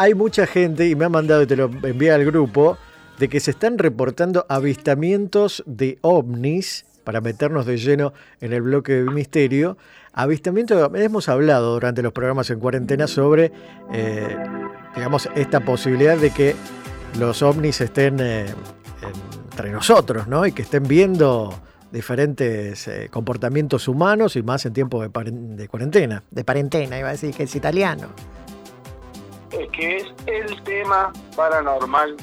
hay mucha gente, y me ha mandado, y te lo envía al grupo, de que se están reportando avistamientos de ovnis, para meternos de lleno en el bloque de misterio. Avistamientos, hemos hablado durante los programas en cuarentena sobre, eh, digamos, esta posibilidad de que los ovnis estén eh, entre nosotros, ¿no? Y que estén viendo diferentes eh, comportamientos humanos y más en tiempos de, de, cuarentena. De cuarentena, iba a decir que es italiano. Que es el tema paranormal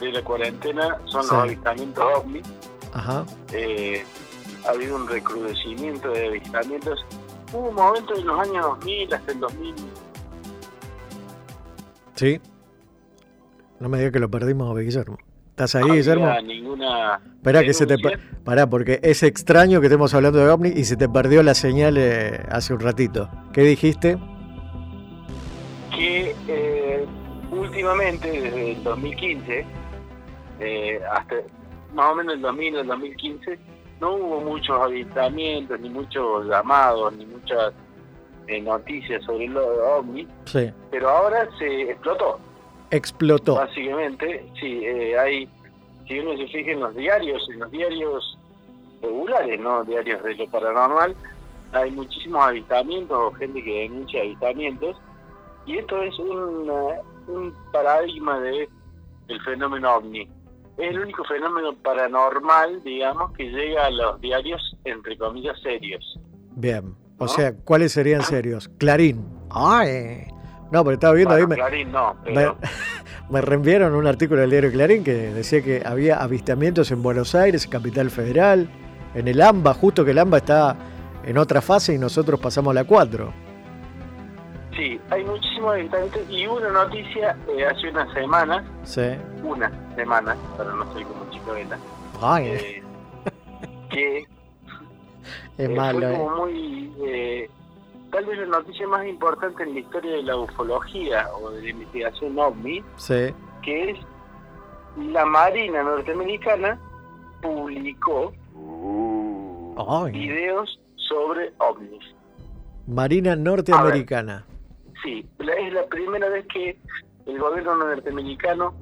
de la cuarentena, son los avistamientos ovnis. Ajá. Eh, ha habido un recrudecimiento de avistamientos. Hubo un momento en los años 2000 hasta el 2000. Sí. No me digas que lo perdimos, Guillermo. ¿Estás ahí, Guillermo? ninguna. Espera que se te. Pará, porque es extraño que estemos hablando de OVNI y se te perdió la señal eh, hace un ratito. ¿Qué dijiste? Últimamente, desde el 2015, eh, hasta más o menos el 2000 el 2015, no hubo muchos avistamientos, ni muchos llamados, ni muchas noticias sobre el OVNI. Sí. Pero ahora se explotó explotó. Básicamente, sí, eh, hay, si uno se fija en los diarios, en los diarios regulares, no diarios de lo paranormal, hay muchísimos avistamientos o gente que denuncia avistamientos, y esto es un, un paradigma de el fenómeno ovni. Es el único fenómeno paranormal, digamos, que llega a los diarios, entre comillas, serios. Bien. O sea, ¿cuáles serían serios? Clarín. Ay. No, pero estaba viendo ahí. Me, Clarín no, me, reenviaron un artículo del diario Clarín que decía que había avistamientos en Buenos Aires, Capital Federal, en el AMBA, justo que el AMBA está en otra fase y nosotros pasamos a la 4. Sí, hay muchísimos avistamientos y una noticia eh, hace unas semanas. Sí. Una semana, pero no soy como chico de Ay. Eh, que es eh, malo. Fue como muy tal vez la noticia más importante en la historia de la ufología o de la investigación OVNI, que es la Marina norteamericana publicó videos sobre ovnis. Marina norteamericana. Sí, es la primera vez que el gobierno norteamericano,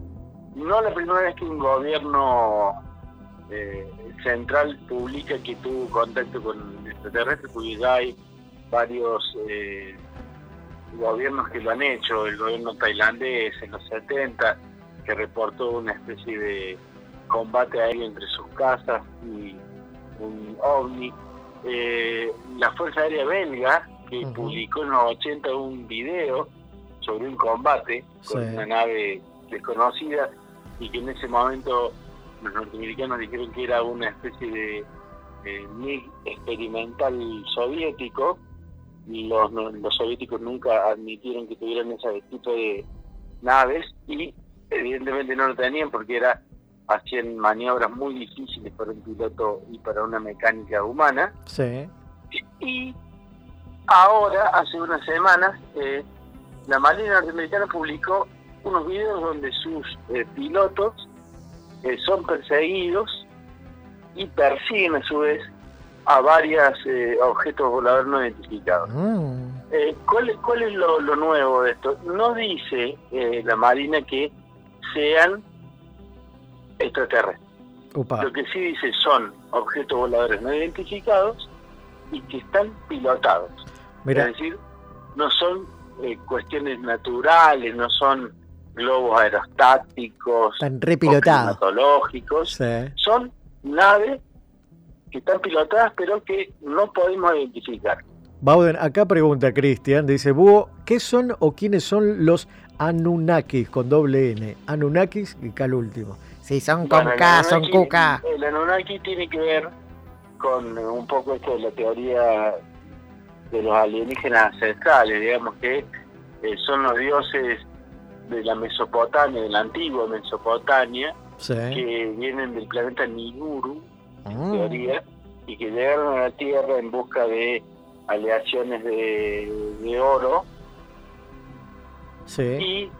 no la primera vez que un gobierno eh, central publica que tuvo contacto con extraterrestres, porque ya hay varios eh, gobiernos que lo han hecho, el gobierno tailandés en los 70, que reportó una especie de combate aéreo entre sus casas y un ovni. Eh, la Fuerza Aérea Belga, que publicó en los 80 un video sobre un combate con una nave desconocida y que en ese momento los norteamericanos dijeron que era una especie de, de experimental soviético los, los soviéticos nunca admitieron que tuvieran ese tipo de naves y evidentemente no lo tenían porque era hacían maniobras muy difíciles para un piloto y para una mecánica humana. Sí. Y ahora, hace unas semanas, eh, la Marina norteamericana publicó unos videos donde sus eh, pilotos eh, son perseguidos y persiguen a su vez a varios eh, objetos voladores no identificados. Mm. ¿cuál, ¿Cuál es lo, nuevo de esto? No dice la Marina que sean extraterrestres. Lo que sí dice son objetos voladores no identificados y que están pilotados. Es decir, no son cuestiones naturales, no son globos aerostáticos, están repilotados, son naves que están pilotadas pero que no podemos identificar. Bauden, acá pregunta Cristian, dice, Búho, ¿qué son o quiénes son los Anunnakis con doble N? Anunnakis y K último. Sí, son con K, son Kuka. El Anunnaki tiene que ver con un poco esto de la teoría de los alienígenas ancestrales, digamos que eh, son los dioses de la Mesopotamia, de la antigua Mesopotamia, que vienen del planeta Niguru, Ah. teoría, y que llegaron a la Tierra en busca de aleaciones de, oro. Y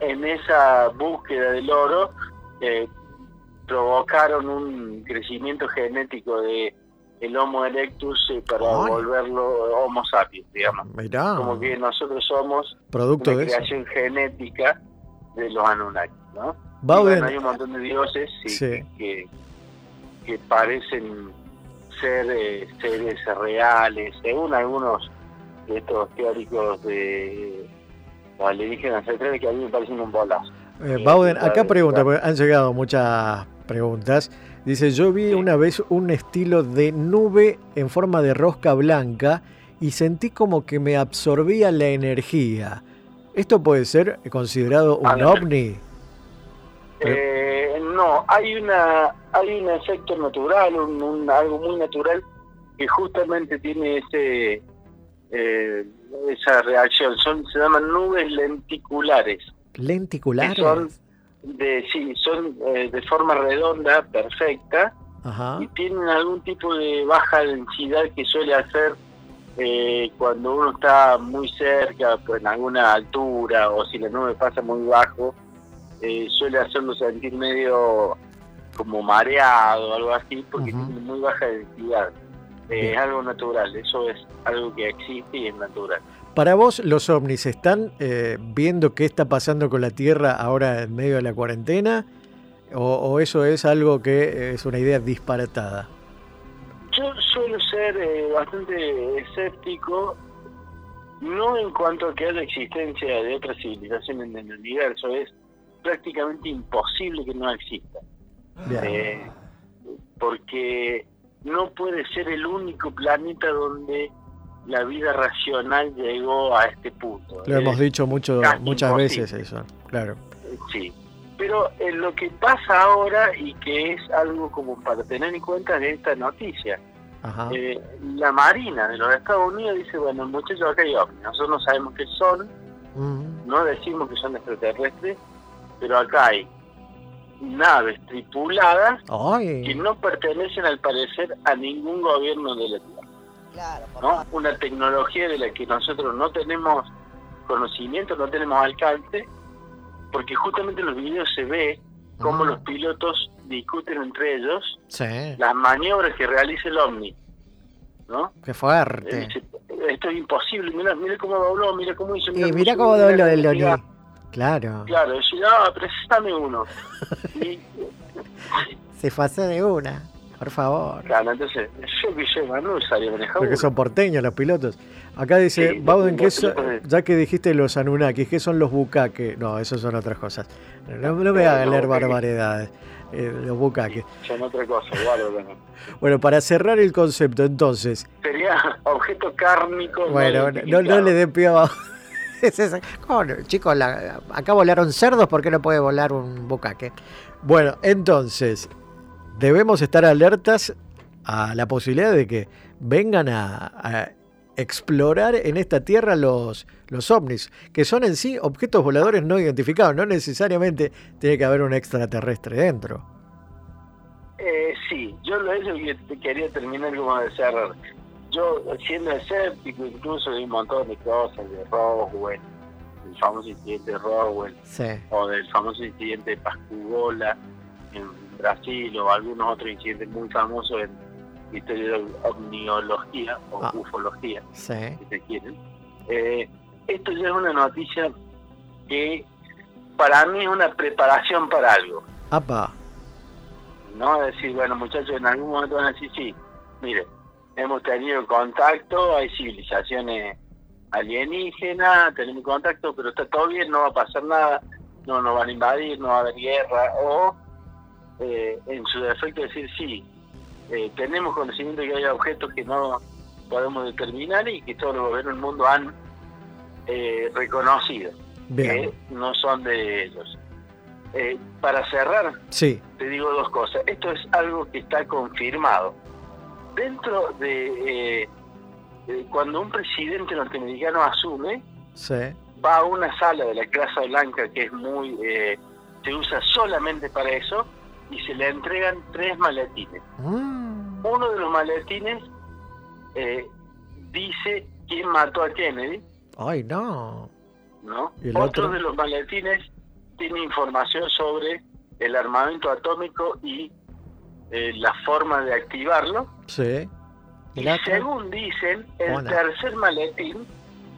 en esa búsqueda del oro eh, provocaron un crecimiento genético de el Homo erectus eh, para volverlo Homo sapiens, digamos. Como que nosotros somos Producto una creación genética de los Anunnaki, ¿no? Hay un montón de dioses Sí. Que, que parecen ser eh, seres reales, según algunos de estos teóricos de los alienígenas centrales que a mí me parecen un bolazo. eh, Bowden, acá claro, pregunta, porque han llegado muchas preguntas. Dice, yo vi una vez un estilo de nube en forma de rosca blanca y sentí como que me absorbía la energía. ¿Esto puede ser considerado un ovni? Eh, no, hay una hay un efecto natural, un, un- algo muy natural que justamente tiene ese eh, esa reacción. Son se llaman nubes lenticulares. ¿Lenticulares? Son de sí, son eh, de forma redonda, perfecta Ajá. y tienen algún tipo de baja densidad que suele hacer eh, cuando uno está muy cerca, pues, en alguna altura o si la nube pasa muy bajo, eh, suele hacerlo sentir medio como mareado o algo así porque Ujú. tiene muy baja densidad. Eh, es algo natural, eso es algo que existe y es natural. Para vos, los ovnis están eh, viendo qué está pasando con la Tierra ahora en medio de la cuarentena? ¿O, o eso es algo que es una idea disparatada? Yo suelo ser eh, bastante escéptico, no en cuanto a que haya existencia de otras civilizaciones en el universo, es prácticamente imposible que no exista, eh, porque no puede ser el único planeta donde la vida racional llegó a este punto. Lo hemos dicho mucho, muchas imposible. veces eso, claro. Sí, pero eh, lo que pasa ahora y que es algo como para tener en cuenta de esta noticia, Ajá. eh, la Marina de los Estados Unidos dice, bueno, muchachos, acá hay ovnis, nosotros no sabemos qué son, no decimos que son extraterrestres, pero acá hay naves tripuladas que no pertenecen al parecer a ningún gobierno de la Tierra, Claro, ¿no? Una tecnología de la que nosotros no tenemos conocimiento, no tenemos alcance, porque justamente en los videos se ve cómo Mm. los pilotos discuten entre ellos sí, las maniobras que realiza el OVNI, ¿no? qué fuerte. dice, esto es imposible, mira, mira cómo dobló, mira cómo hizo. Y mira cómo mira dobló el mira. Oni. Claro, Claro, dice, no, préstame uno. Y, se fue de una, por favor. claro, entonces, yo que sé, Manu manejar Porque son porteños los pilotos. Acá dice, Sí, Bowden, los ¿qué son- pilotos de- ya que dijiste los Anunnakis, ¿qué son los bucaques? No, esos son otras cosas. No, no me Eh, hagan los leer barbaridades. eh, los bucaques. Son otra cosa, igual, bueno. Bueno, para cerrar el concepto, entonces, Sería objeto cárnico. bueno, no, no le den pie. Chicos, la- acá volaron cerdos, ¿por qué no puede volar un bucaque? Bueno, entonces, debemos estar alertas a la posibilidad de que vengan a, a explorar en esta tierra los, los ovnis, que son en sí objetos voladores no identificados, no necesariamente tiene que haber un extraterrestre dentro. Eh, sí, yo lo eso que quería terminar como de cerrar. Yo, siendo escéptico, incluso de un montón de cosas, de Roswell, el famoso incidente de Roswell, Sí, o del famoso incidente de Pascugola en Brasil, o algunos otros incidentes muy famosos en historia de ovniología o Ah. ufología, sí. si se quieren. Eh, esto ya es una noticia que para mí es una preparación para algo. Apa, no decir, bueno muchachos, en algún momento van a decir, sí, mire, hemos tenido contacto, hay civilizaciones alienígenas, tenemos contacto, pero está todo bien, no va a pasar nada, no nos van a invadir, no va a haber guerra, o eh, en su defecto decir, sí, eh, tenemos conocimiento de que hay objetos que no podemos determinar y que todos los gobiernos del mundo han eh, reconocido, bien. que no son de ellos. Eh, para cerrar, Sí, te digo dos cosas. Esto es algo que está confirmado. Dentro de, eh, cuando un presidente norteamericano asume, sí. va a una sala de la Casa Blanca que es muy, eh, se usa solamente para eso, y se le entregan tres maletines. Mm, Uno de los maletines eh, dice quién mató a Kennedy, Ay, no. ¿no? ¿Y el Otro otro? de los maletines tiene información sobre el armamento atómico y eh, la forma de activarlo. Sí. ¿Y según dicen, el Hola. tercer maletín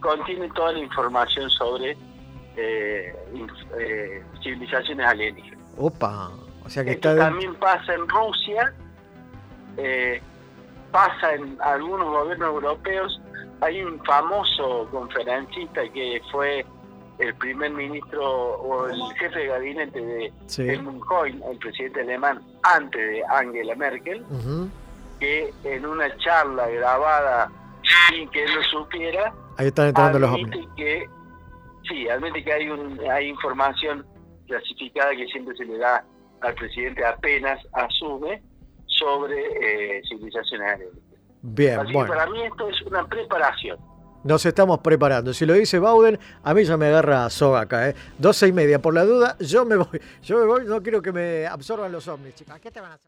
contiene toda la información sobre eh, eh, civilizaciones alienígenas. Opa, o sea que Esto también pasa en Rusia, eh, pasa en algunos gobiernos europeos. Hay un famoso conferencista que fue el primer ministro o el jefe de gabinete de Sí. Helmut Kohl, el presidente alemán, antes de Angela Merkel, que en una charla grabada sin que él lo supiera, Ahí están entrando los admite ovnis. que sí, admite que hay un, hay información clasificada que siempre se le da al presidente apenas asume sobre eh, civilizaciones alienígenas. Bien, Así que bueno. para mí esto es una preparación. Nos estamos preparando. Si lo dice Bauden, a mí ya me agarra soga acá, ¿eh? 12 y media. Por la duda, yo me voy. Yo me voy, no quiero que me absorban los ovnis, chicas. ¿Qué te van a hacer?